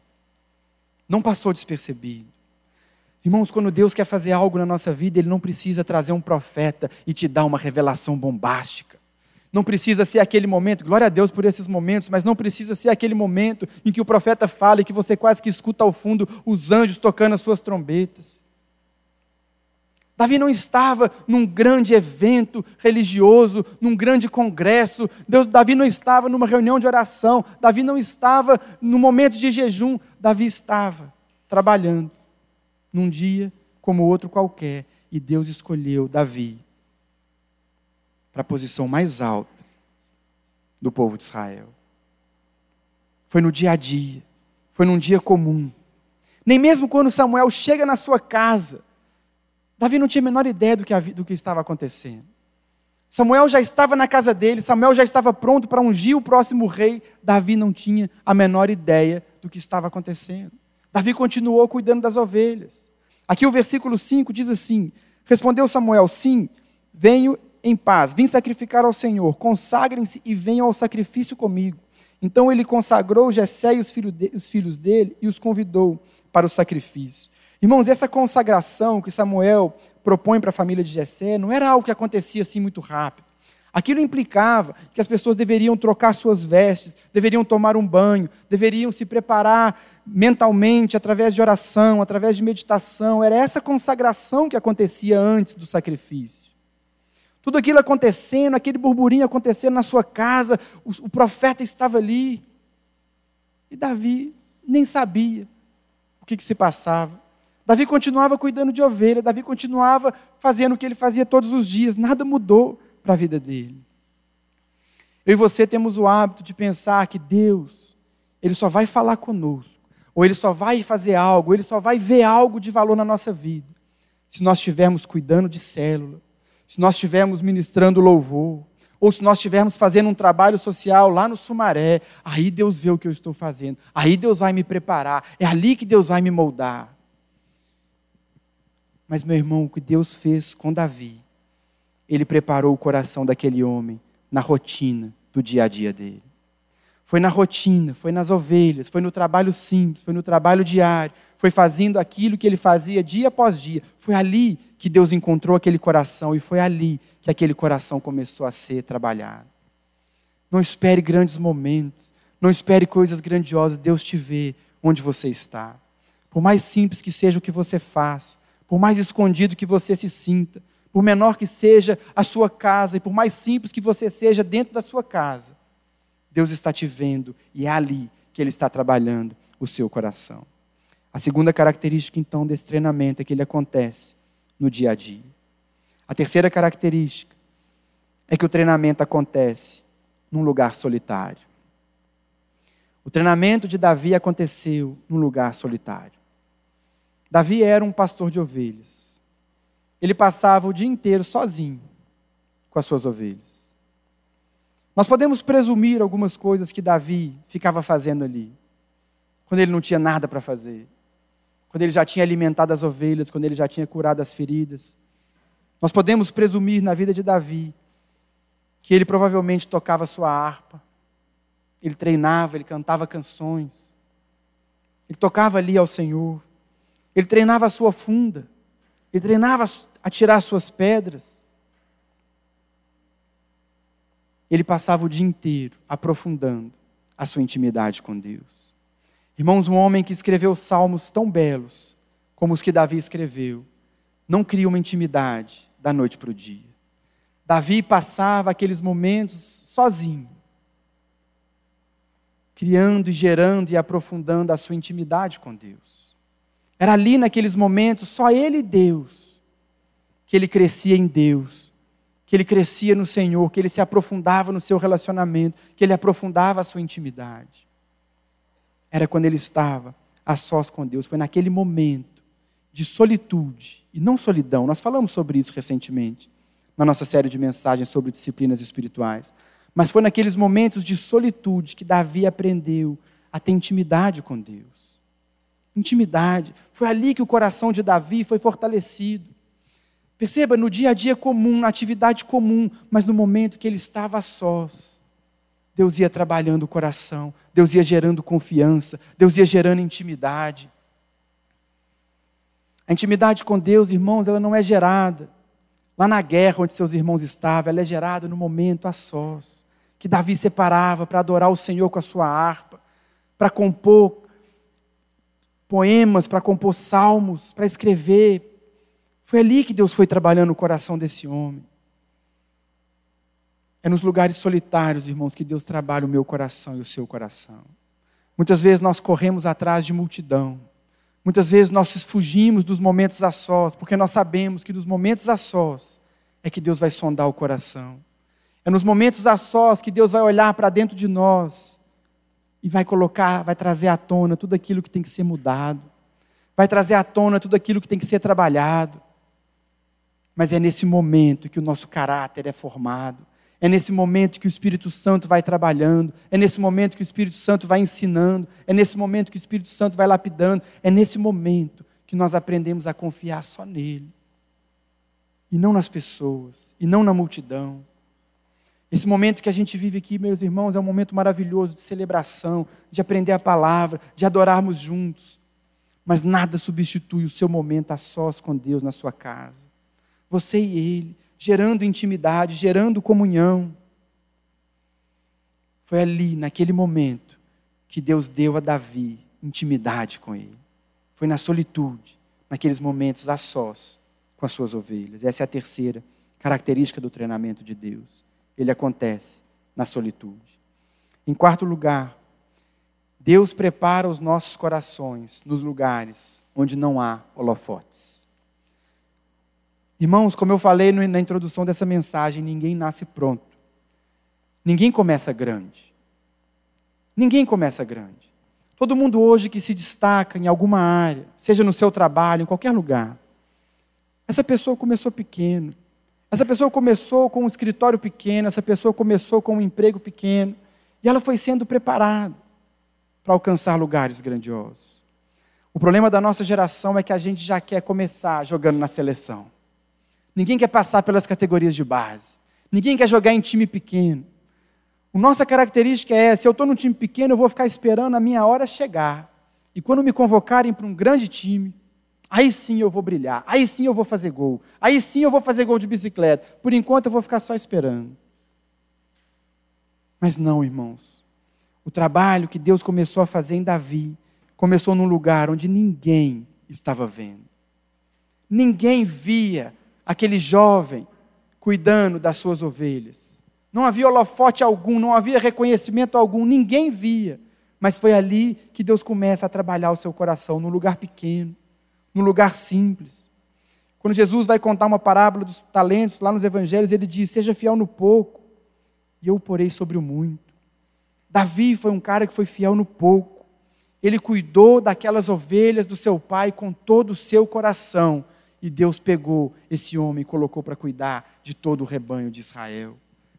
não passou despercebido. Irmãos, quando Deus quer fazer algo na nossa vida, Ele não precisa trazer um profeta e te dar uma revelação bombástica. Não precisa ser aquele momento, glória a Deus por esses momentos, mas não precisa ser aquele momento em que o profeta fala e que você quase que escuta ao fundo os anjos tocando as suas trombetas. Davi não estava num grande evento religioso, num grande congresso. Deus, Davi não estava numa reunião de oração. Davi não estava no momento de jejum. Davi estava trabalhando num dia como outro qualquer. E Deus escolheu Davi para a posição mais alta do povo de Israel. Foi no dia a dia, foi num dia comum. Nem mesmo quando Samuel chega na sua casa, Davi não tinha a menor ideia do que, do que estava acontecendo. Samuel já estava na casa dele, Samuel já estava pronto para ungir o próximo rei. Davi não tinha a menor ideia do que estava acontecendo. Davi continuou cuidando das ovelhas. Aqui o versículo 5 diz assim: Respondeu Samuel: Sim, venho em paz, vim sacrificar ao Senhor, consagrem-se e venham ao sacrifício comigo. Então ele consagrou Jessé e os filhos dele e os convidou para o sacrifício. Irmãos, essa consagração que Samuel propõe para a família de Jessé não era algo que acontecia assim muito rápido. Aquilo implicava que as pessoas deveriam trocar suas vestes, deveriam tomar um banho, deveriam se preparar mentalmente através de oração, através de meditação. Era essa consagração que acontecia antes do sacrifício. Tudo aquilo acontecendo, aquele burburinho acontecendo na sua casa, o, o profeta estava ali. E Davi nem sabia o que, que se passava. Davi continuava cuidando de ovelha, Davi continuava fazendo o que ele fazia todos os dias, nada mudou para a vida dele. Eu e você temos o hábito de pensar que Deus, Ele só vai falar conosco, ou Ele só vai fazer algo, ou Ele só vai ver algo de valor na nossa vida, se nós estivermos cuidando de célula, se nós estivermos ministrando louvor, ou se nós estivermos fazendo um trabalho social lá no Sumaré, aí Deus vê o que eu estou fazendo, aí Deus vai me preparar, é ali que Deus vai me moldar. Mas, meu irmão, o que Deus fez com Davi, ele preparou o coração daquele homem na rotina do dia a dia dele. Foi na rotina, foi nas ovelhas, foi no trabalho simples, foi no trabalho diário, foi fazendo aquilo que ele fazia dia após dia. Foi ali que Deus encontrou aquele coração e foi ali que aquele coração começou a ser trabalhado. Não espere grandes momentos, não espere coisas grandiosas, Deus te vê onde você está. Por mais simples que seja o que você faz, por mais escondido que você se sinta, por menor que seja a sua casa e por mais simples que você seja dentro da sua casa, Deus está te vendo e é ali que Ele está trabalhando o seu coração. A segunda característica, então, desse treinamento é que ele acontece no dia a dia. A terceira característica é que o treinamento acontece num lugar solitário. O treinamento de Davi aconteceu num lugar solitário. Davi era um pastor de ovelhas. Ele passava o dia inteiro sozinho com as suas ovelhas. Nós podemos presumir algumas coisas que Davi ficava fazendo ali, quando ele não tinha nada para fazer, quando ele já tinha alimentado as ovelhas, quando ele já tinha curado as feridas. Nós podemos presumir na vida de Davi que ele provavelmente tocava sua harpa, ele treinava, ele cantava canções, ele tocava ali ao Senhor. Ele treinava a sua funda. Ele treinava a tirar suas pedras. Ele passava o dia inteiro aprofundando a sua intimidade com Deus. Irmãos, um homem que escreveu salmos tão belos como os que Davi escreveu, não cria uma intimidade da noite para o dia. Davi passava aqueles momentos sozinho, criando e gerando e aprofundando a sua intimidade com Deus. Era ali naqueles momentos, só ele e Deus, que ele crescia em Deus, que ele crescia no Senhor, que ele se aprofundava no seu relacionamento, que ele aprofundava a sua intimidade. Era quando ele estava a sós com Deus, foi naquele momento de solitude e não solidão. Nós falamos sobre isso recentemente, na nossa série de mensagens sobre disciplinas espirituais. Mas foi naqueles momentos de solitude que Davi aprendeu a ter intimidade com Deus intimidade. Foi ali que o coração de Davi foi fortalecido. Perceba, no dia a dia comum, na atividade comum, mas no momento que ele estava a sós, Deus ia trabalhando o coração, Deus ia gerando confiança, Deus ia gerando intimidade. A intimidade com Deus, irmãos, ela não é gerada lá na guerra onde seus irmãos estavam, ela é gerada no momento a sós, que Davi separava para adorar o Senhor com a sua harpa, para compor poemas, para compor salmos, para escrever. Foi ali que Deus foi trabalhando o coração desse homem. É nos lugares solitários, irmãos, que Deus trabalha o meu coração e o seu coração. Muitas vezes nós corremos atrás de multidão. Muitas vezes nós fugimos dos momentos a sós, porque nós sabemos que nos momentos a sós é que Deus vai sondar o coração. É nos momentos a sós que Deus vai olhar para dentro de nós e vai colocar, vai trazer à tona tudo aquilo que tem que ser mudado. Vai trazer à tona tudo aquilo que tem que ser trabalhado. Mas é nesse momento que o nosso caráter é formado. É nesse momento que o Espírito Santo vai trabalhando, é nesse momento que o Espírito Santo vai ensinando, é nesse momento que o Espírito Santo vai lapidando, é nesse momento que nós aprendemos a confiar só nele, e não nas pessoas, e não na multidão. Esse momento que a gente vive aqui, meus irmãos, é um momento maravilhoso de celebração, de aprender a palavra, de adorarmos juntos. Mas nada substitui o seu momento a sós com Deus na sua casa. Você e Ele gerando intimidade, gerando comunhão. Foi ali, naquele momento, que Deus deu a Davi intimidade com ele. Foi na solitude, naqueles momentos a sós com as suas ovelhas. Essa é a terceira característica do treinamento de Deus. Ele acontece na solitude. Em quarto lugar, Deus prepara os nossos corações nos lugares onde não há holofotes. Irmãos, como eu falei na introdução dessa mensagem, ninguém nasce pronto. Ninguém começa grande. Ninguém começa grande. Todo mundo hoje que se destaca em alguma área, seja no seu trabalho, em qualquer lugar, essa pessoa começou pequeno. Essa pessoa começou com um escritório pequeno, essa pessoa começou com um emprego pequeno, e ela foi sendo preparada para alcançar lugares grandiosos. O problema da nossa geração é que a gente já quer começar jogando na seleção. Ninguém quer passar pelas categorias de base. Ninguém quer jogar em time pequeno. A nossa característica é: se eu estou num time pequeno, eu vou ficar esperando a minha hora chegar. E quando me convocarem para um grande time, aí sim eu vou brilhar, aí sim eu vou fazer gol, aí sim eu vou fazer gol de bicicleta. Por enquanto eu vou ficar só esperando. Mas não, irmãos. O trabalho que Deus começou a fazer em Davi começou num lugar onde ninguém estava vendo. Ninguém via aquele jovem cuidando das suas ovelhas. Não havia holofote algum, não havia reconhecimento algum, ninguém via. Mas foi ali que Deus começa a trabalhar o seu coração, num lugar pequeno, num lugar simples. Quando Jesus vai contar uma parábola dos talentos lá nos evangelhos, ele diz: Seja fiel no pouco, e eu o porei sobre o muito. Davi foi um cara que foi fiel no pouco. Ele cuidou daquelas ovelhas do seu pai com todo o seu coração e Deus pegou esse homem e colocou para cuidar de todo o rebanho de Israel.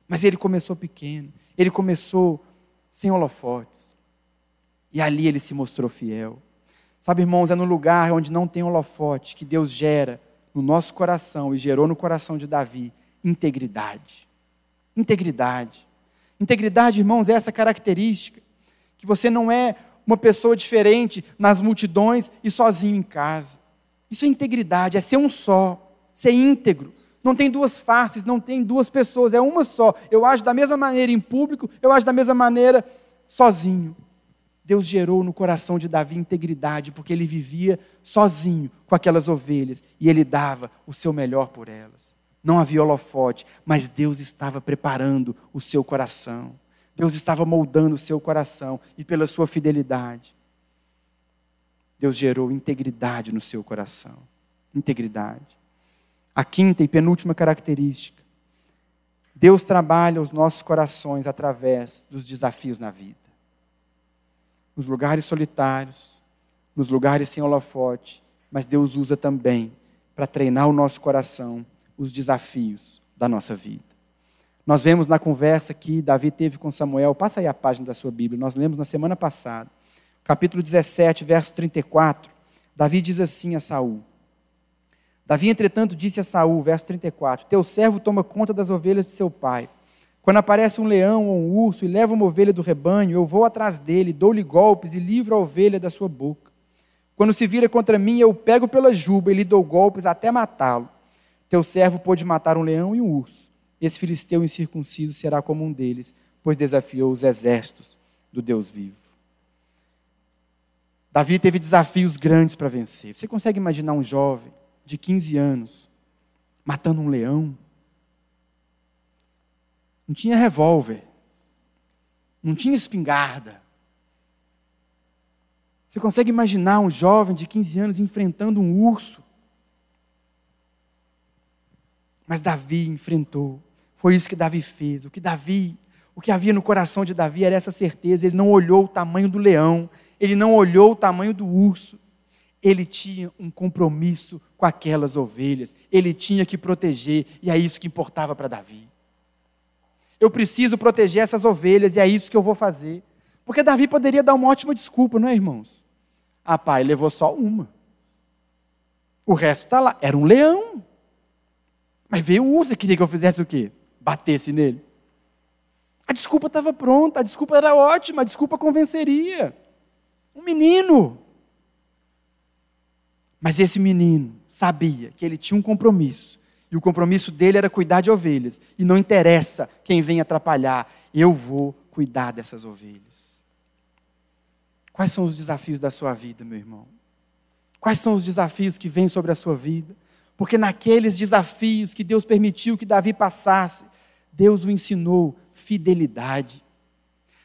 Mas ele começou pequeno, ele começou sem holofotes. E ali ele se mostrou fiel. Sabe, irmãos, é no lugar onde não tem holofote que Deus gera no nosso coração e gerou no coração de Davi integridade. Integridade. Integridade, irmãos, é essa característica que você não é uma pessoa diferente nas multidões e sozinho em casa. Isso é integridade, é ser um só, ser íntegro. Não tem duas faces, não tem duas pessoas, é uma só. Eu ajo da mesma maneira em público, eu ajo da mesma maneira sozinho. Deus gerou no coração de Davi integridade, porque ele vivia sozinho com aquelas ovelhas e ele dava o seu melhor por elas. Não havia holofote, mas Deus estava preparando o seu coração. Deus estava moldando o seu coração e pela sua fidelidade. Deus gerou integridade no seu coração. Integridade. A quinta e penúltima característica. Deus trabalha os nossos corações através dos desafios na vida. Nos lugares solitários, nos lugares sem holofote, mas Deus usa também para treinar o nosso coração os desafios da nossa vida. Nós vemos na conversa que Davi teve com Samuel, passa aí a página da sua Bíblia, nós lemos na semana passada capítulo 17, verso 34, Davi diz assim a Saul: Davi, entretanto, disse a Saul, verso 34: Teu servo toma conta das ovelhas de seu pai. Quando aparece um leão ou um urso e leva uma ovelha do rebanho, eu vou atrás dele, dou-lhe golpes e livro a ovelha da sua boca. Quando se vira contra mim, eu pego pela juba e lhe dou golpes até matá-lo. Teu servo pôde matar um leão e um urso. Esse filisteu incircunciso será como um deles, pois desafiou os exércitos do Deus vivo. Davi teve desafios grandes para vencer. Você consegue imaginar um jovem de 15 anos matando um leão? Não tinha revólver, não tinha espingarda, você consegue imaginar um jovem de 15 anos enfrentando um urso? Mas Davi enfrentou. Foi isso que Davi fez. O que Davi, o que havia no coração de Davi era essa certeza. Ele não olhou o tamanho do leão, ele não olhou o tamanho do urso. Ele tinha um compromisso com aquelas ovelhas. Ele tinha que proteger, e é isso que importava para Davi. Eu preciso proteger essas ovelhas, e é isso que eu vou fazer. Porque Davi poderia dar uma ótima desculpa, não é, irmãos? Ah, pai, levou só uma. O resto está lá. Era um leão. Mas veio o urso queria que eu fizesse o quê? Batesse nele. A desculpa estava pronta, a desculpa era ótima, a desculpa convenceria. Um menino. Mas esse menino sabia que ele tinha um compromisso. E o compromisso dele era cuidar de ovelhas. E não interessa quem vem atrapalhar, eu vou cuidar dessas ovelhas. Quais são os desafios da sua vida, meu irmão? Quais são os desafios que vêm sobre a sua vida? Porque naqueles desafios que Deus permitiu que Davi passasse, Deus o ensinou fidelidade.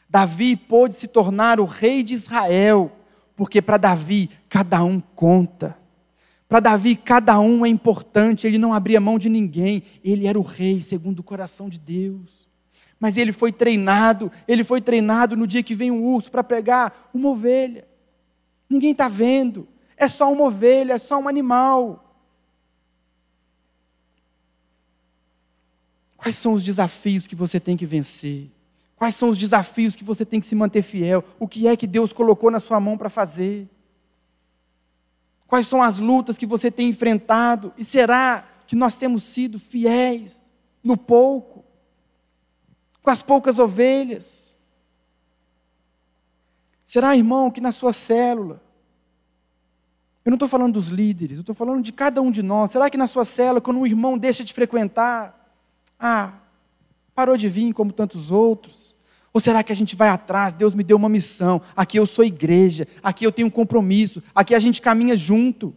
Davi pôde se tornar o rei de Israel, porque para Davi cada um conta. Para Davi cada um é importante, ele não abria mão de ninguém, ele era o rei segundo o coração de Deus mas ele foi treinado, ele foi treinado no dia que vem um urso para pegar uma ovelha. Ninguém está vendo, é só uma ovelha, é só um animal. Quais são os desafios que você tem que vencer? Quais são os desafios que você tem que se manter fiel? O que é que Deus colocou na sua mão para fazer? Quais são as lutas que você tem enfrentado? E será que nós temos sido fiéis no pouco? com as poucas ovelhas? Será, irmão, que na sua célula, eu não estou falando dos líderes, eu estou falando de cada um de nós. Será que na sua célula, quando um irmão deixa de frequentar, ah, parou de vir como tantos outros? Ou será que a gente vai atrás? Deus me deu uma missão. Aqui eu sou igreja, aqui eu tenho um compromisso, aqui a gente caminha junto.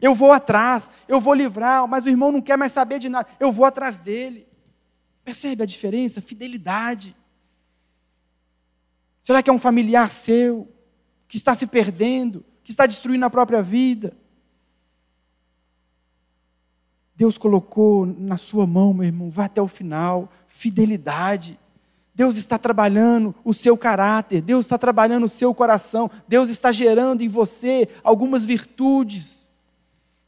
Eu vou atrás, eu vou livrar, mas o irmão não quer mais saber de nada. Eu vou atrás dele. Percebe a diferença? Fidelidade. Será que é um familiar seu que está se perdendo, que está destruindo a própria vida? Deus colocou na sua mão, meu irmão, vá até o final. Fidelidade. Deus está trabalhando o seu caráter, Deus está trabalhando o seu coração, Deus está gerando em você algumas virtudes.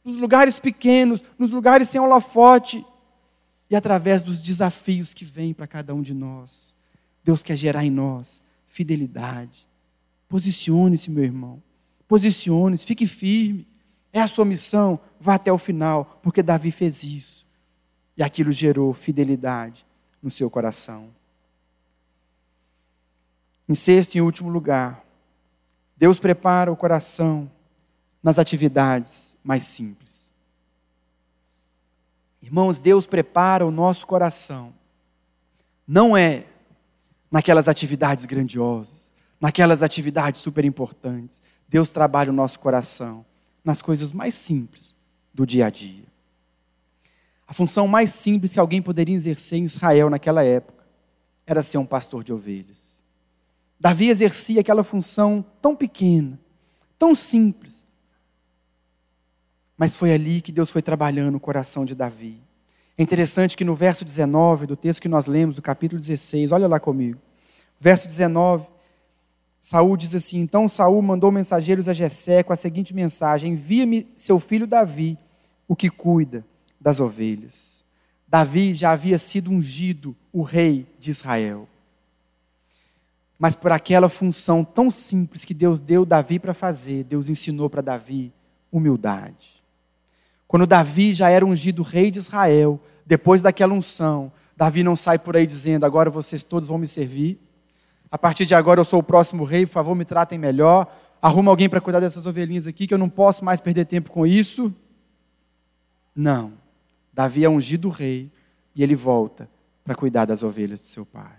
Nos lugares pequenos, nos lugares sem holofote, e através dos desafios que vêm para cada um de nós. Deus quer gerar em nós fidelidade. Posicione-se, meu irmão. Posicione-se, fique firme. É a sua missão, vá até o final, porque Davi fez isso. E aquilo gerou fidelidade no seu coração. Em sexto e último lugar, Deus prepara o coração nas atividades mais simples. Irmãos, Deus prepara o nosso coração. Não é naquelas atividades grandiosas, naquelas atividades super importantes. Deus trabalha o nosso coração nas coisas mais simples do dia a dia. A função mais simples que alguém poderia exercer em Israel naquela época era ser um pastor de ovelhas. Davi exercia aquela função tão pequena, tão simples, mas foi ali que Deus foi trabalhando o coração de Davi. É interessante que no verso 19 do texto que nós lemos, do capítulo 16, olha lá comigo. Verso 19, Saul diz assim: Então Saul mandou mensageiros a Jessé com a seguinte mensagem: Envia-me seu filho Davi, o que cuida das ovelhas. Davi já havia sido ungido o rei de Israel. Mas por aquela função tão simples que Deus deu Davi para fazer, Deus ensinou para Davi humildade. Quando Davi já era ungido rei de Israel, depois daquela unção, Davi não sai por aí dizendo: agora vocês todos vão me servir. A partir de agora eu sou o próximo rei, por favor, me tratem melhor. arruma alguém para cuidar dessas ovelhinhas aqui, que eu não posso mais perder tempo com isso. Não. Davi é ungido rei e ele volta para cuidar das ovelhas de seu pai.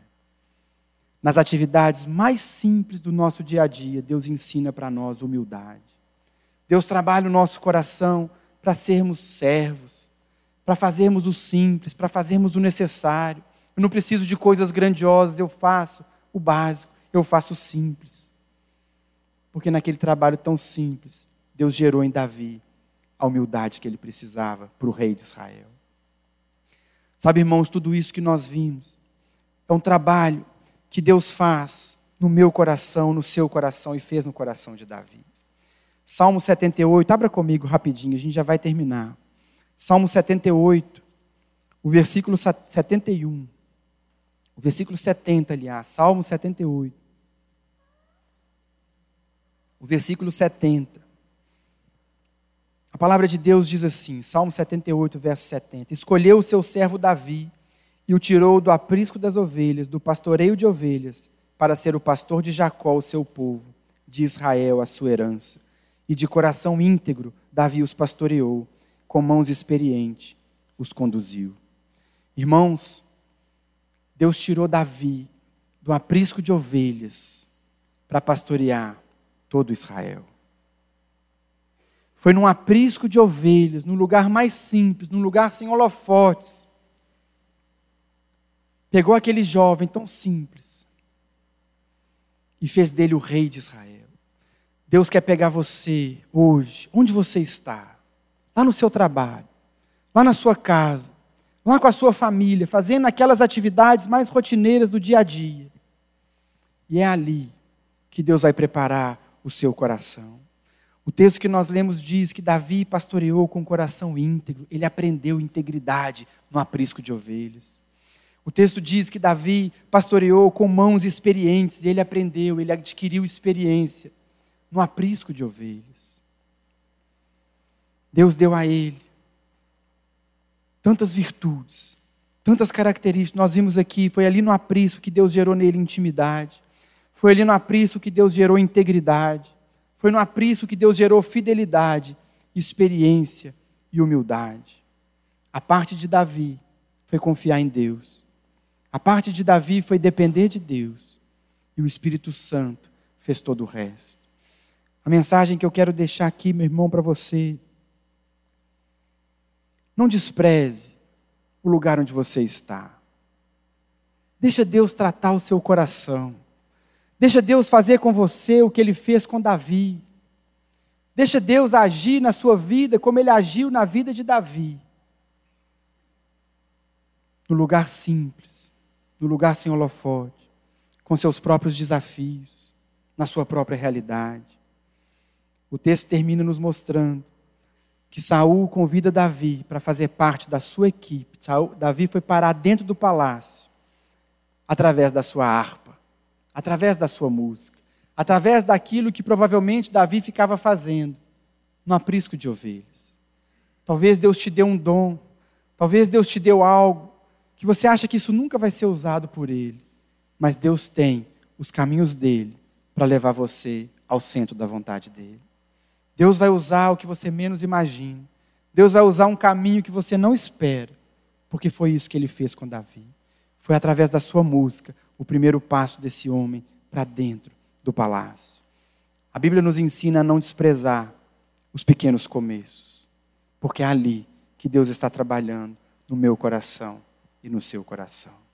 Nas atividades mais simples do nosso dia a dia, Deus ensina para nós humildade. Deus trabalha o nosso coração para sermos servos, para fazermos o simples, para fazermos o necessário. Eu não preciso de coisas grandiosas, eu faço o básico, eu faço o simples. Porque naquele trabalho tão simples, Deus gerou em Davi a humildade que ele precisava para o rei de Israel. Sabe, irmãos, tudo isso que nós vimos é um trabalho que Deus faz no meu coração, no seu coração e fez no coração de Davi. Salmo 78, abra comigo rapidinho, a gente já vai terminar. Salmo 78, o versículo 71. O versículo 70, aliás, Salmo 78. O versículo 70. A palavra de Deus diz assim, Salmo 78, verso 70. Escolheu o seu servo Davi e o tirou do aprisco das ovelhas, do pastoreio de ovelhas, para ser o pastor de Jacó, o seu povo, de Israel, a sua herança. E de coração íntegro, Davi os pastoreou, com mãos experientes, os conduziu. Irmãos, Deus tirou Davi do aprisco de ovelhas para pastorear todo Israel. Foi num aprisco de ovelhas, num lugar mais simples, num lugar sem holofotes, pegou aquele jovem tão simples e fez dele o rei de Israel. Deus quer pegar você hoje, onde você está, lá no seu trabalho, lá na sua casa, lá com a sua família, fazendo aquelas atividades mais rotineiras do dia a dia. E é ali que Deus vai preparar o seu coração. O texto que nós lemos diz que Davi pastoreou com o coração íntegro, ele aprendeu integridade no aprisco de ovelhas. O texto diz que Davi pastoreou com mãos experientes, ele aprendeu, ele adquiriu experiência no aprisco de ovelhas. Deus deu a ele tantas virtudes, tantas características. Nós vimos aqui, foi ali no aprisco que Deus gerou nele intimidade. Foi ali no aprisco que Deus gerou integridade. Foi no aprisco que Deus gerou fidelidade, experiência e humildade. A parte de Davi foi confiar em Deus. A parte de Davi foi depender de Deus. E o Espírito Santo fez todo o resto. A mensagem que eu quero deixar aqui, meu irmão, para você. Não despreze o lugar onde você está. Deixa Deus tratar o seu coração. Deixa Deus fazer com você o que ele fez com Davi. Deixa Deus agir na sua vida como ele agiu na vida de Davi. No lugar simples no lugar sem holofote, com seus próprios desafios, na sua própria realidade. O texto termina nos mostrando que Saul convida Davi para fazer parte da sua equipe. Saul, Davi foi parar dentro do palácio através da sua harpa, através da sua música, através daquilo que provavelmente Davi ficava fazendo no aprisco de ovelhas. Talvez Deus te deu um dom, talvez Deus te deu algo que você acha que isso nunca vai ser usado por Ele, mas Deus tem os caminhos dele para levar você ao centro da vontade dele. Deus vai usar o que você menos imagina. Deus vai usar um caminho que você não espera, porque foi isso que ele fez com Davi. Foi através da sua música o primeiro passo desse homem para dentro do palácio. A Bíblia nos ensina a não desprezar os pequenos começos, porque é ali que Deus está trabalhando no meu coração e no seu coração.